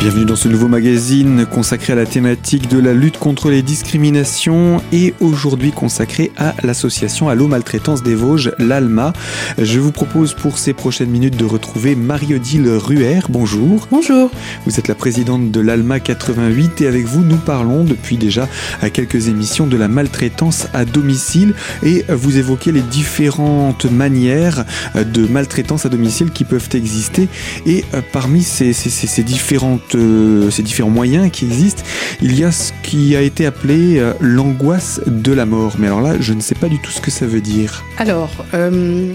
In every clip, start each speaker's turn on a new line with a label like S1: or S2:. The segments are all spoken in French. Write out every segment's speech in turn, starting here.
S1: Bienvenue dans ce nouveau magazine consacré à la thématique de la lutte contre les discriminations et aujourd'hui consacré à l'association Allo Maltraitance des Vosges, l'ALMA. Je vous propose pour ces prochaines minutes de retrouver Marie-Odile Ruher. Bonjour.
S2: Bonjour.
S1: Vous êtes la présidente de l'ALMA 88 et avec vous nous parlons depuis déjà à quelques émissions de la maltraitance à domicile et vous évoquez les différentes manières de maltraitance à domicile qui peuvent exister et parmi ces, ces, ces différentes euh, ces différents moyens qui existent, il y a ce qui a été appelé euh, l'angoisse de la mort. Mais alors là, je ne sais pas du tout ce que ça veut dire.
S2: Alors, euh,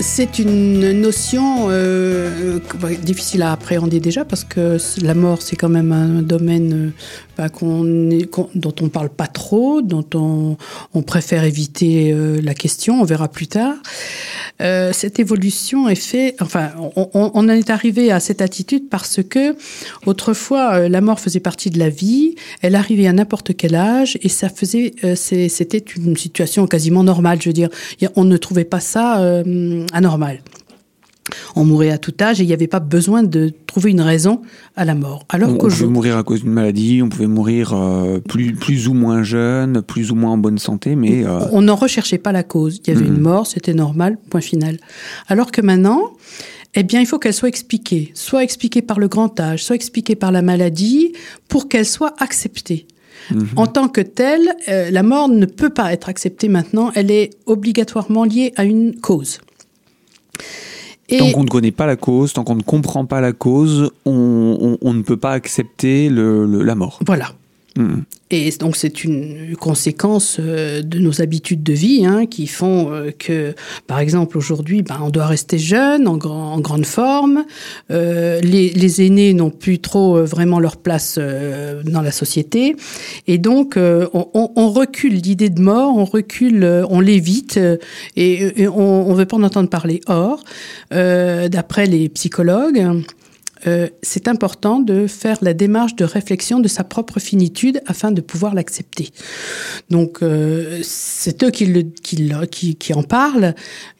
S2: c'est une notion difficile à appréhender déjà parce que la mort, c'est quand même un domaine bah, dont on ne parle pas trop, dont on, préfère éviter la question, on verra plus tard. Euh, cette évolution est faite, enfin, on, en est arrivé à cette attitude parce que autrefois euh, la mort faisait partie de la vie, elle arrivait à n'importe quel âge et ça faisait, euh, c'était une situation quasiment normale. Je veux dire, on ne trouvait pas ça anormal. On mourait à tout âge et il n'y avait pas besoin de trouver une raison à la mort.
S1: Alors on, pouvait mourir à cause d'une maladie, on pouvait mourir euh, plus, plus ou moins jeune, plus ou moins en bonne santé, mais...
S2: Euh, on n'en recherchait pas la cause. Il y avait une mort, c'était normal, point final. Alors que maintenant, eh bien, il faut qu'elle soit expliquée. Soit expliquée par le grand âge, soit expliquée par la maladie, pour qu'elle soit acceptée. Mhm. En tant que telle, euh, la mort ne peut pas être acceptée maintenant, elle est obligatoirement liée à une cause.
S1: Tant qu'on ne connaît pas la cause, tant qu'on ne comprend pas la cause, on, ne peut pas accepter la mort.
S2: Voilà. Mm. Et donc c'est une conséquence euh, de nos habitudes de vie hein, qui font euh, que, par exemple, aujourd'hui, ben, on doit rester jeune, en, grande forme. Euh, les, aînés n'ont plus trop vraiment leur place dans la société. Et donc, on, recule l'idée de mort, on recule, on l'évite et, on ne veut pas en entendre parler. Or, d'après les psychologues, euh, c'est important de faire la démarche de réflexion de sa propre finitude afin de pouvoir l'accepter. Donc, euh, c'est eux qui, en parlent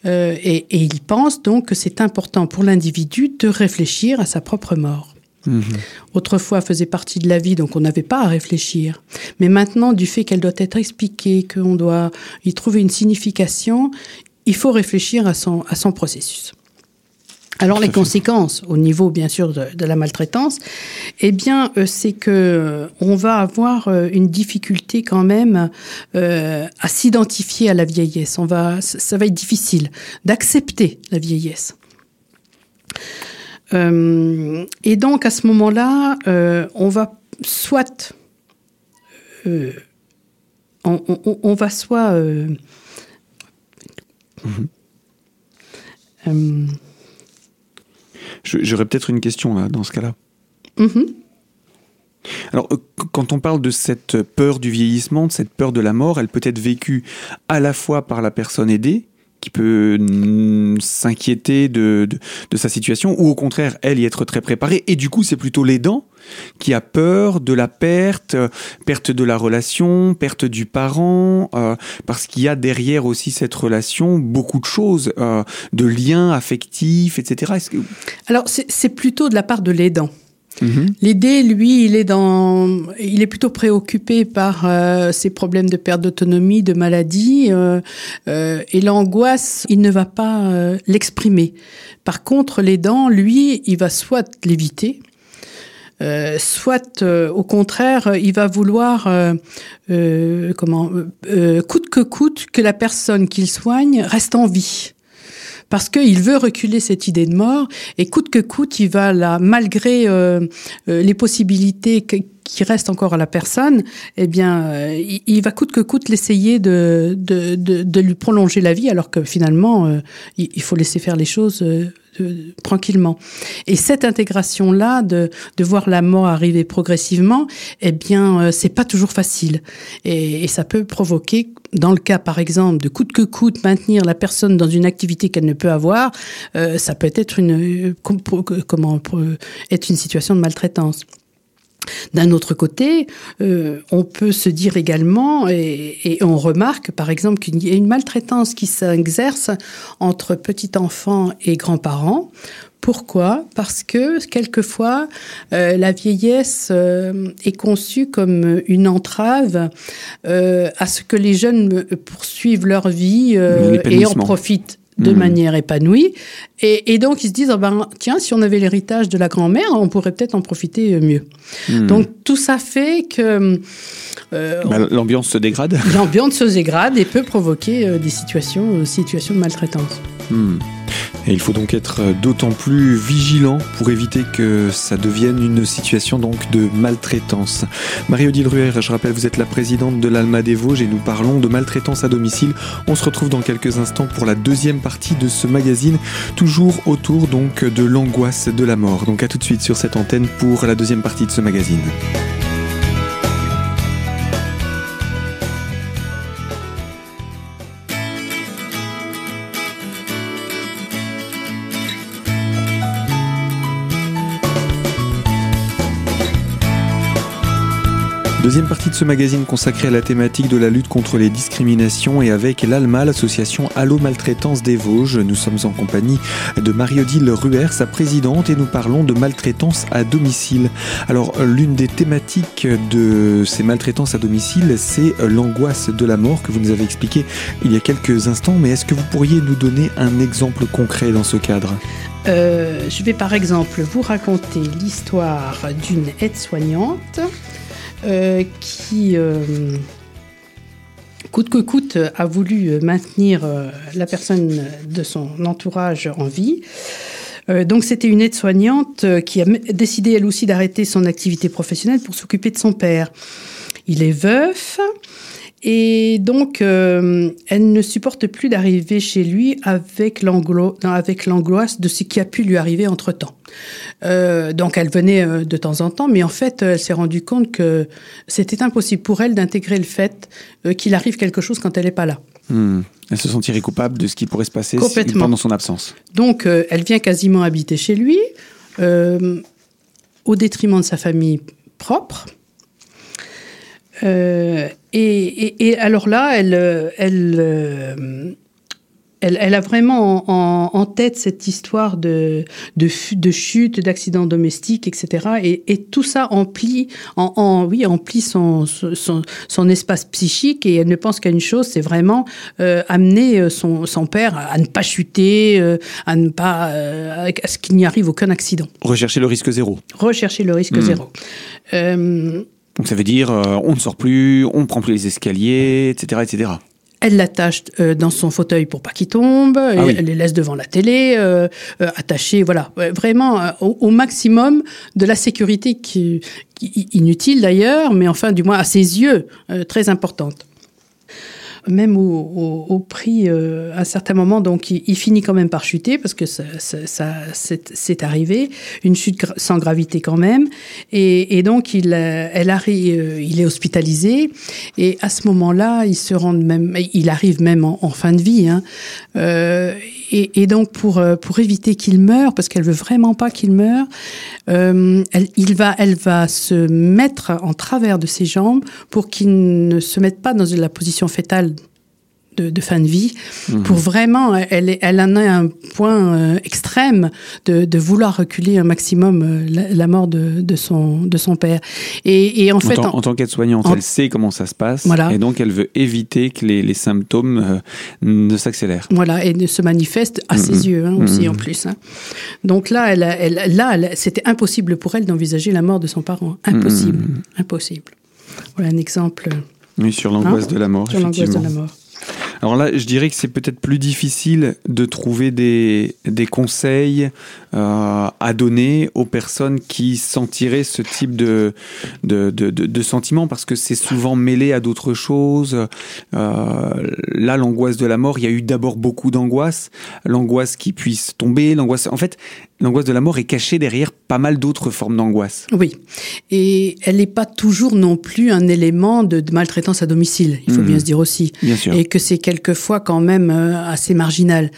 S2: euh, et, ils pensent donc que c'est important pour l'individu de réfléchir à sa propre mort. Mhm. Autrefois faisait partie de la vie, donc on n'avait pas à réfléchir. Mais maintenant, du fait qu'elle doit être expliquée, qu'on doit y trouver une signification, il faut réfléchir à son processus. Alors les conséquences au niveau bien sûr de, la maltraitance, eh bien euh, c'est que euh, on va avoir euh, une difficulté quand même à s'identifier à la vieillesse. On va, ça va être difficile d'accepter la vieillesse. et donc à ce moment-là, on va soit on, va soit
S1: mm-hmm. J'aurais peut-être une question là, dans ce cas-là.
S2: Mm-hmm.
S1: Alors, euh, quand on parle de cette peur du vieillissement, de cette peur de la mort, elle peut être vécue à la fois par la personne aidée, qui peut s'inquiéter de, de, sa situation, ou au contraire, elle y être très préparée. Et du coup, c'est plutôt l'aidant qui a peur de la perte, perte de la relation, perte du parent, euh, parce qu'il y a derrière aussi cette relation beaucoup de choses, euh, de liens affectifs, etc.
S2: Que... Alors, c'est plutôt de la part de l'aidant. Mhm. L'aider, lui, il est dans, il est plutôt préoccupé par euh, ses problèmes de perte d'autonomie, de maladie, euh, euh, et l'angoisse, il ne va pas l'exprimer. Par contre, l'aidant, lui, il va soit l'éviter, soit au contraire, il va vouloir, comment, coûte que coûte, que la personne qu'il soigne reste en vie parce qu'il veut reculer cette idée de mort et coûte que coûte, il va là, malgré euh, euh, les possibilités qui restent encore à la personne, eh bien, euh, il, va coûte que coûte l'essayer de, de, de, lui prolonger la vie, alors que finalement, il, faut laisser faire les choses tranquillement. Et cette intégration-là, de, de voir la mort arriver progressivement, eh bien, euh, c'est pas toujours facile. Et, ça peut provoquer, dans le cas, par exemple, de coûte que coûte maintenir la personne dans une activité qu'elle ne peut avoir, euh, ça peut être une, comment, être une situation de maltraitance. D'un autre côté, euh, on peut se dire également, et, on remarque par exemple qu'il y a une maltraitance qui s'exerce entre petits-enfants et grands-parents. Pourquoi? Parce que quelquefois, euh, la vieillesse euh, est conçue comme une entrave euh, à ce que les jeunes poursuivent leur vie et en profitent de mmh. manière épanouie. Et, donc, ils se disent, oh ben, tiens, si on avait l'héritage de la grand-mère, on pourrait peut-être en profiter mieux. Mmh. Donc, tout ça fait que...
S1: Bah, l'ambiance se dégrade
S2: L'ambiance se dégrade et peut provoquer des situations, situations de maltraitance.
S1: Et il faut donc être d'autant plus vigilant pour éviter que ça devienne une situation donc de maltraitance. Marie-Odile Ruher, je rappelle, vous êtes la présidente de l'Alma des Vosges et nous parlons de maltraitance à domicile. On se retrouve dans quelques instants pour la deuxième partie de ce magazine, toujours autour donc de l'angoisse de la mort. Donc à tout de suite sur cette antenne pour la deuxième partie de ce magazine. Deuxième partie de ce magazine consacré à la thématique de la lutte contre les discriminations et avec l'ALMA, l'association Allo Maltraitance des Vosges. Nous sommes en compagnie de Marie-Odile Ruher, sa présidente, et nous parlons de maltraitance à domicile. Alors, l'une des thématiques de ces maltraitances à domicile, c'est l'angoisse de la mort que vous nous avez expliqué il y a quelques instants. Mais est-ce que vous pourriez nous donner un exemple concret dans ce cadre?
S2: Euh, Je vais par exemple vous raconter l'histoire d'une aide-soignante euh, qui, euh, coûte que coûte, a voulu maintenir euh, la personne de son entourage en vie. donc c'était une aide-soignante qui a décidé elle aussi d'arrêter son activité professionnelle pour s'occuper de son père. Il est veuf. Et donc, elle ne supporte plus d'arriver chez lui avec l'angoisse de ce qui a pu lui arriver entre-temps. Euh, donc elle venait euh, de temps en temps, mais en fait, elle s'est rendue compte que c'était impossible pour elle d'intégrer le fait euh, qu'il arrive quelque chose quand elle n'est pas là.
S1: Hmm. Elle se sentirait coupable de ce qui pourrait se passer pendant son absence.
S2: Donc elle vient quasiment habiter chez lui, au détriment de sa famille propre. Et, et, et, alors là, elle, elle, elle, a vraiment en, tête cette histoire de, de, de chute, d'accidents domestiques, etc. Et, tout ça emplit, en, oui, emplit son, son, espace psychique et elle ne pense qu'à une chose, c'est vraiment euh, amener euh, son, son, père à ne pas chuter, euh, à ne pas, à ce qu'il n'y arrive aucun accident.
S1: Rechercher le risque zéro.
S2: Rechercher le risque hmm. zéro.
S1: Donc ça veut dire on ne sort plus, on ne prend plus les escaliers, etc., etc.
S2: Elle l'attache euh, dans son fauteuil pour pas qu'il tombe. Ah elle les laisse devant la télé, euh, euh attachés, voilà, vraiment au, maximum de la sécurité qui, qui inutile d'ailleurs, mais enfin du moins à ses yeux très importante même au, prix, euh, à un certain moment, donc il, finit quand même par chuter parce que ça, c'est arrivé, une chute sans gravité quand même, et, donc il, elle arrive, euh, il est hospitalisé, et à ce moment-là, il se rend même, il arrive même en, fin de vie, hein, euh, et, donc pour pour éviter qu'il meure, parce qu'elle veut vraiment pas qu'il meure, il va, elle va se mettre en travers de ses jambes pour qu'il ne se mette pas dans la position fétale de, fin de vie, mhm. pour vraiment, elle, elle en a un point euh, extrême de, vouloir reculer un maximum euh, la, mort de, son, de son père. Et, en, fait,
S1: en, tant qu'aide-soignante, elle sait comment ça se passe, et donc elle veut éviter que les, symptômes euh, ne s'accélèrent.
S2: Voilà, et ne se manifestent à ses mhm. yeux hein, aussi en mhm. plus. Hein. Donc là, elle, elle là, c'était impossible pour elle d'envisager la mort de son parent. Impossible, impossible. Voilà un exemple.
S1: Oui, sur l'angoisse hein de la mort.
S2: Sur l'angoisse de la mort.
S1: Alors là, je dirais que c'est peut-être plus difficile de trouver des, conseils euh, à donner aux personnes qui sentiraient ce type de, de, sentiments parce que c'est souvent mêlé à d'autres choses. Euh, là, l'angoisse de la mort, il y a eu d'abord beaucoup d'angoisse. L'angoisse qui puisse tomber, l'angoisse... En fait, l'angoisse de la mort est cachée derrière pas mal d'autres formes d'angoisse.
S2: Oui, et elle n'est pas toujours non plus un élément de, maltraitance à domicile, il faut mmh. bien se dire aussi.
S1: Bien sûr.
S2: Et que c'est quelquefois quand même euh, assez marginal.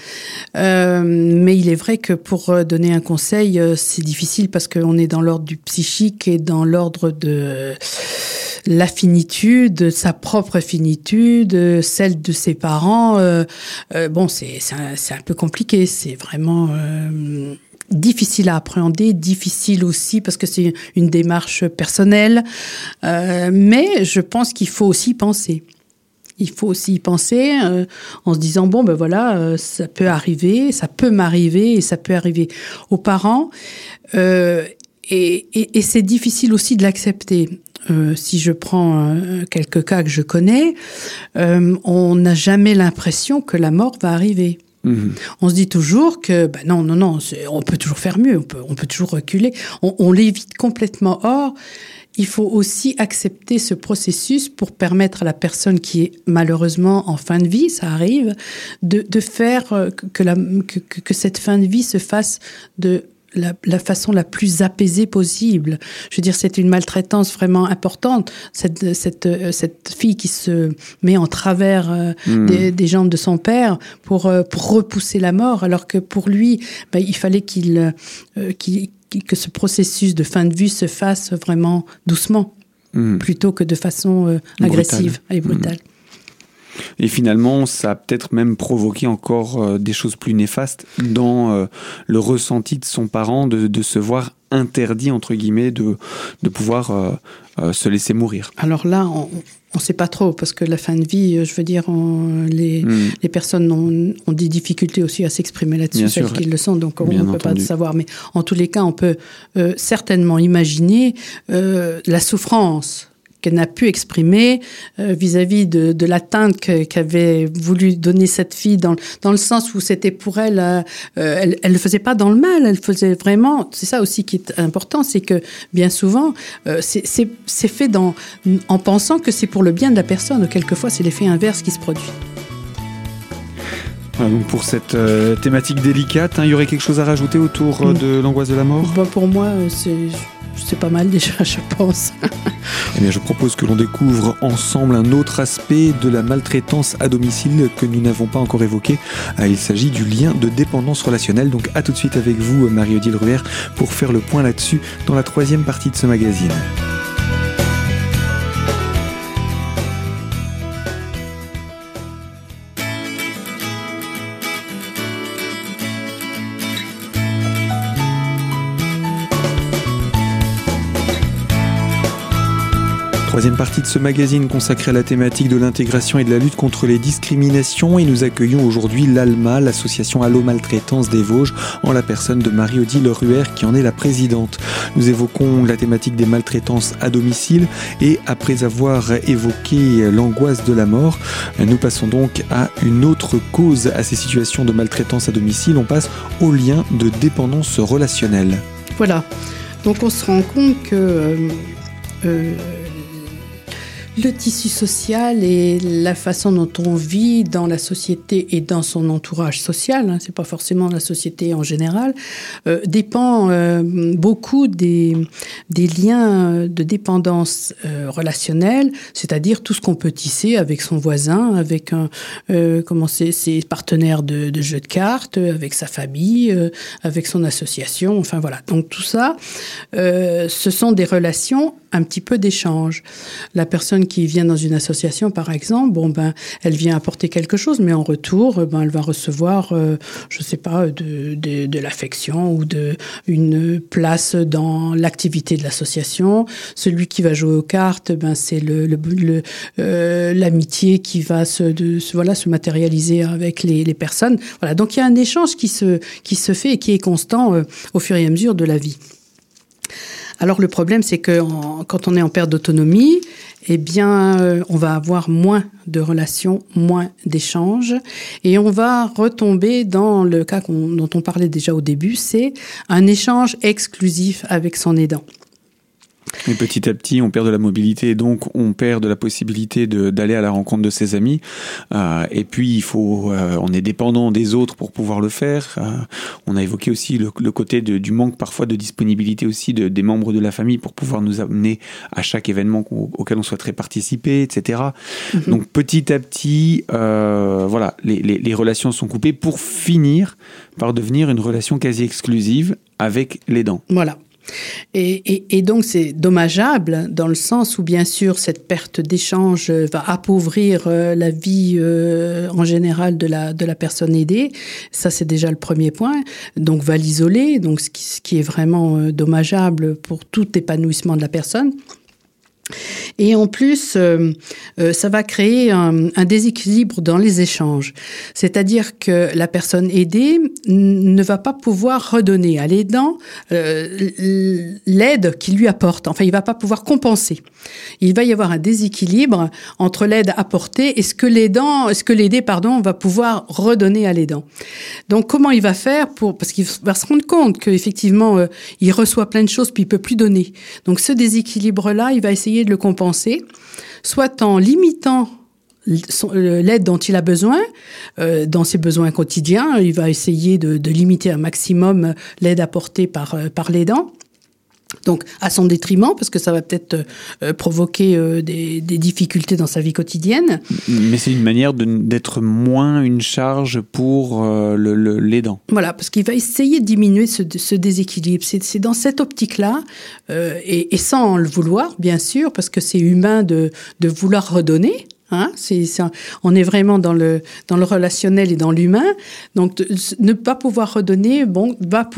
S2: Euh, mais il est vrai que pour euh, donner un conseil, c'est difficile parce qu'on est dans l'ordre du psychique et dans l'ordre de la finitude, sa propre finitude, celle de ses parents. bon, c'est un, un, peu compliqué. C'est vraiment difficile à appréhender, difficile aussi parce que c'est une démarche personnelle. Euh, mais je pense qu'il faut aussi penser. Il faut aussi y penser euh, en se disant bon ben voilà euh, ça peut arriver, ça peut m'arriver et ça peut arriver aux parents et, c'est difficile aussi de l'accepter. Si je prends quelques cas que je connais, on n'a jamais l'impression que la mort va arriver.
S1: Mhm.
S2: On se dit toujours que ben non, non, non, on peut toujours faire mieux, on peut, on peut toujours reculer. On, l'évite complètement. Or, il faut aussi accepter ce processus pour permettre à la personne qui est malheureusement en fin de vie, ça arrive, de, de faire euh, que, la, que- que cette fin de vie se fasse de la, la façon la plus apaisée possible. Je veux dire, c'est une maltraitance vraiment importante. Cette, cette, euh, cette fille qui se met en travers euh,
S1: Mhm.
S2: des, des jambes de son père pour, euh, pour repousser la mort, alors que pour lui, ben, il fallait qu'il, euh, que ce processus de fin de vie se fasse vraiment doucement,
S1: Mhm.
S2: plutôt que de façon agressive et brutale.
S1: Et finalement, ça a peut-être même provoqué encore euh, des choses plus néfastes dans euh, le ressenti de son parent de, de se voir interdit, entre guillemets, de, de pouvoir euh, euh, se laisser mourir.
S2: Alors là, on ne sait pas trop, parce que la fin de vie, je veux dire, on- les,
S1: Mhm.
S2: les personnes ont, ont des difficultés aussi à s'exprimer là-dessus, celles qui le sont, donc on ne peut pas
S1: entendu.
S2: savoir. Mais en tous les cas, on peut euh, certainement imaginer la souffrance qu'elle n'a pu exprimer euh, vis-à-vis de, de l'atteinte qu'avait voulu donner cette fille dans, dans le sens où c'était pour elle, euh, euh, elle, elle le faisait pas dans le mal, elle faisait vraiment, c'est ça aussi qui est important, c'est que bien souvent, euh, c'est- fait dans, en pensant que c'est pour le bien de la personne, quelquefois c'est l'effet inverse qui se produit.
S1: Voilà, donc pour cette euh, thématique délicate, hein, il y aurait quelque chose à rajouter autour de l'angoisse de la mort?
S2: Bah, pour moi, c'est c'est pas mal déjà, je pense.
S1: Eh bien, je propose que l'on découvre ensemble un autre aspect de la maltraitance à domicile que nous n'avons pas encore évoqué. Ah, Il s'agit du lien de dépendance relationnelle. Donc, à tout de suite avec vous, Marie-Odile Ruher, pour faire le point là-dessus dans la troisième partie de ce magazine. Troisième partie de ce magazine consacré à la thématique de l'intégration et de la lutte contre les discriminations et nous accueillons aujourd'hui l'ALMA, l'association Allo Maltraitance des Vosges, en la personne de Marie-Odile Ruher qui en est la présidente. Nous évoquons la thématique des maltraitances à domicile et après avoir évoqué l'angoisse de la mort, nous passons donc à une autre cause à ces situations de maltraitance à domicile. On passe au lien de dépendance relationnelle.
S2: Voilà. Donc on se rend compte que euh, euh, le tissu social et la façon dont on vit dans la société et dans son entourage social, hein, c'est pas forcément la société en général, euh, dépend euh, beaucoup des, des liens de dépendance euh, relationnelle, c'est-à-dire tout ce qu'on peut tisser avec son voisin, avec un, euh, comment ses partenaires de, de jeux de cartes, avec sa famille, euh, avec son association, enfin voilà. Donc tout ça, euh, ce sont des relations un petit peu d'échange. La personne qui vient dans une association, par exemple, bon ben, elle vient apporter quelque chose, mais en retour, euh, ben, elle va recevoir, euh, je sais pas, de, de, de l'affection ou de une place dans l'activité de l'association. Celui qui va jouer aux cartes, ben c'est le, euh, l'amitié qui va se, voilà se matérialiser avec les, personnes. Voilà, donc il y a un échange qui se qui se fait et qui est constant euh, au fur et à mesure de la vie. Alors le problème, c'est que quand on est en perte d'autonomie, eh bien, euh, on va avoir moins de relations, moins d'échanges, et on va retomber dans le cas dont on parlait déjà au début, c'est un échange exclusif avec son aidant.
S1: Et petit à petit, on perd de la mobilité, donc on perd de la possibilité de- d'aller à la rencontre de ses amis. Euh, et puis, il faut, euh, on est dépendant des autres pour pouvoir le faire. Euh, on a évoqué aussi le, le côté de- du manque parfois de disponibilité aussi de, des membres de la famille pour pouvoir nous amener à chaque événement auquel on souhaiterait participer, etc. Donc petit à petit, euh, voilà, les, les- les relations sont coupées pour finir par devenir une relation quasi exclusive avec les dents.
S2: Voilà. Et, donc c'est dommageable dans le sens où bien sûr cette perte d'échange va appauvrir euh, la vie euh, en général de la, de la personne aidée. Ça c'est déjà le premier point. Donc va l'isoler, donc ce qui, ce qui est vraiment euh, dommageable pour tout épanouissement de la personne. Et en plus, euh, euh, ça va créer un, déséquilibre dans les échanges. C'est-à-dire que la personne aidée ne va pas pouvoir redonner à l'aidant euh, l'aide qu'il lui apporte. Enfin, il va pas pouvoir compenser. Il va y avoir un déséquilibre entre l'aide apportée et ce que l'aidant, ce que l'aidé, pardon, va pouvoir redonner à l'aidant. Donc, comment il va faire pour, parce qu'il va se rendre compte qu'effectivement, il reçoit plein de choses puis il peut plus donner. Donc, ce déséquilibre-là, il va essayer de le compenser, soit en limitant l'aide dont il a besoin euh, dans ses besoins quotidiens. Il va essayer de, de limiter un maximum l'aide apportée par, euh, par l'aidant. Donc à son détriment, parce que ça va peut-être euh, provoquer euh, des, des, difficultés dans sa vie quotidienne.
S1: Mais c'est une manière d'être moins une charge pour euh, l'aidant.
S2: Voilà, parce qu'il va essayer de diminuer ce, ce déséquilibre. C'est dans cette optique-là, et, et, sans le vouloir, bien sûr, parce que c'est humain de, de vouloir redonner. Hein, on est vraiment dans le, relationnel et dans l'humain. Donc, ne pas pouvoir redonner, bon, va,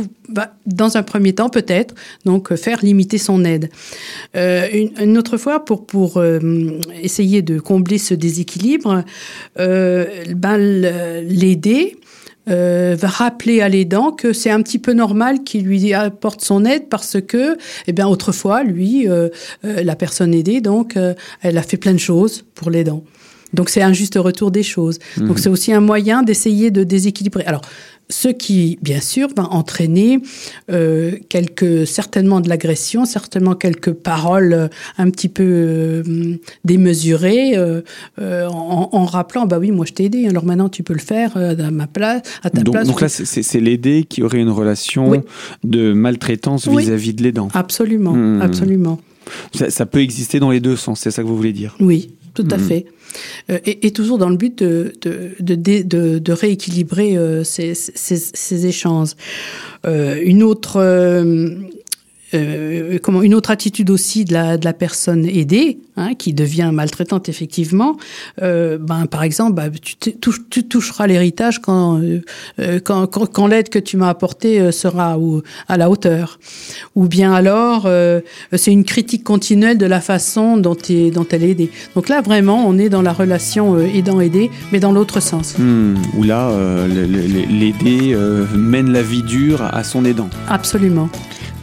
S2: dans un premier temps peut-être, donc faire limiter son aide. Euh, une, autre fois, pour, euh, essayer de combler ce déséquilibre, euh, ben, l'aider euh, va rappeler à l'aidant que c'est un petit peu normal qu'il lui apporte son aide parce que, eh bien, autrefois, lui, euh, euh, la personne aidée, donc, euh, elle a fait plein de choses pour l'aidant. Donc, c'est un juste retour des choses. Mmh. Donc, c'est aussi un moyen d'essayer de déséquilibrer. Alors, ce qui, bien sûr, va entraîner euh, quelques, certainement de l'agression, certainement quelques paroles euh, un petit peu euh, démesurées, en, en, rappelant, bah oui, moi je t'ai aidé, alors maintenant tu peux le faire à ma place, à ta
S1: donc,
S2: place.
S1: Donc là, c'est l'aider qui aurait une relation oui. de maltraitance vis-à-dire -vis de l'aidant.
S2: Absolument, mmh. absolument.
S1: Ça, ça, peut exister dans les deux sens, c'est ça que vous voulez dire?
S2: Oui, tout mmh. à fait. Euh, et, et, toujours dans le but de, de, de, de, de rééquilibrer euh, ces, ces, ces, échanges. Euh, une autre euh, euh, comment une autre attitude aussi de la, de la personne aidée, hein, qui devient maltraitante effectivement. Euh, ben par exemple, bah, tu, touches, tu, toucheras l'héritage quand, euh, quand, quand, quand l'aide que tu m'as apportée euh, sera au, à la hauteur. Ou bien alors, euh, c'est une critique continuelle de la façon dont, es, dont elle est aidée. Donc là, vraiment, on est dans la relation euh, aidant-aidé, mais dans l'autre sens.
S1: Mmh, où là, l'aider mène la vie dure à son aidant.
S2: Absolument.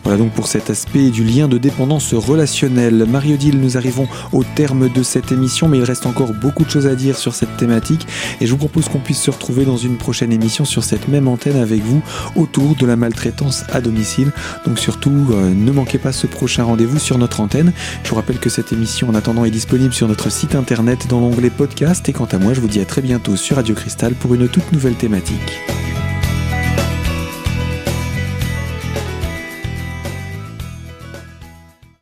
S1: Voilà donc pour cet aspect du lien de dépendance relationnelle. Marie-Odile, nous arrivons au terme de cette émission, mais il reste encore beaucoup de choses à dire sur cette thématique et je vous propose qu'on puisse se retrouver dans une prochaine émission sur cette même antenne avec vous autour de la maltraitance à domicile. Donc surtout, euh, ne manquez pas ce prochain rendez-vous sur notre antenne. Je vous rappelle que cette émission en attendant est disponible sur notre site internet dans l'onglet podcast et quant à moi, je vous dis à très bientôt sur Radio Cristal pour une toute nouvelle thématique.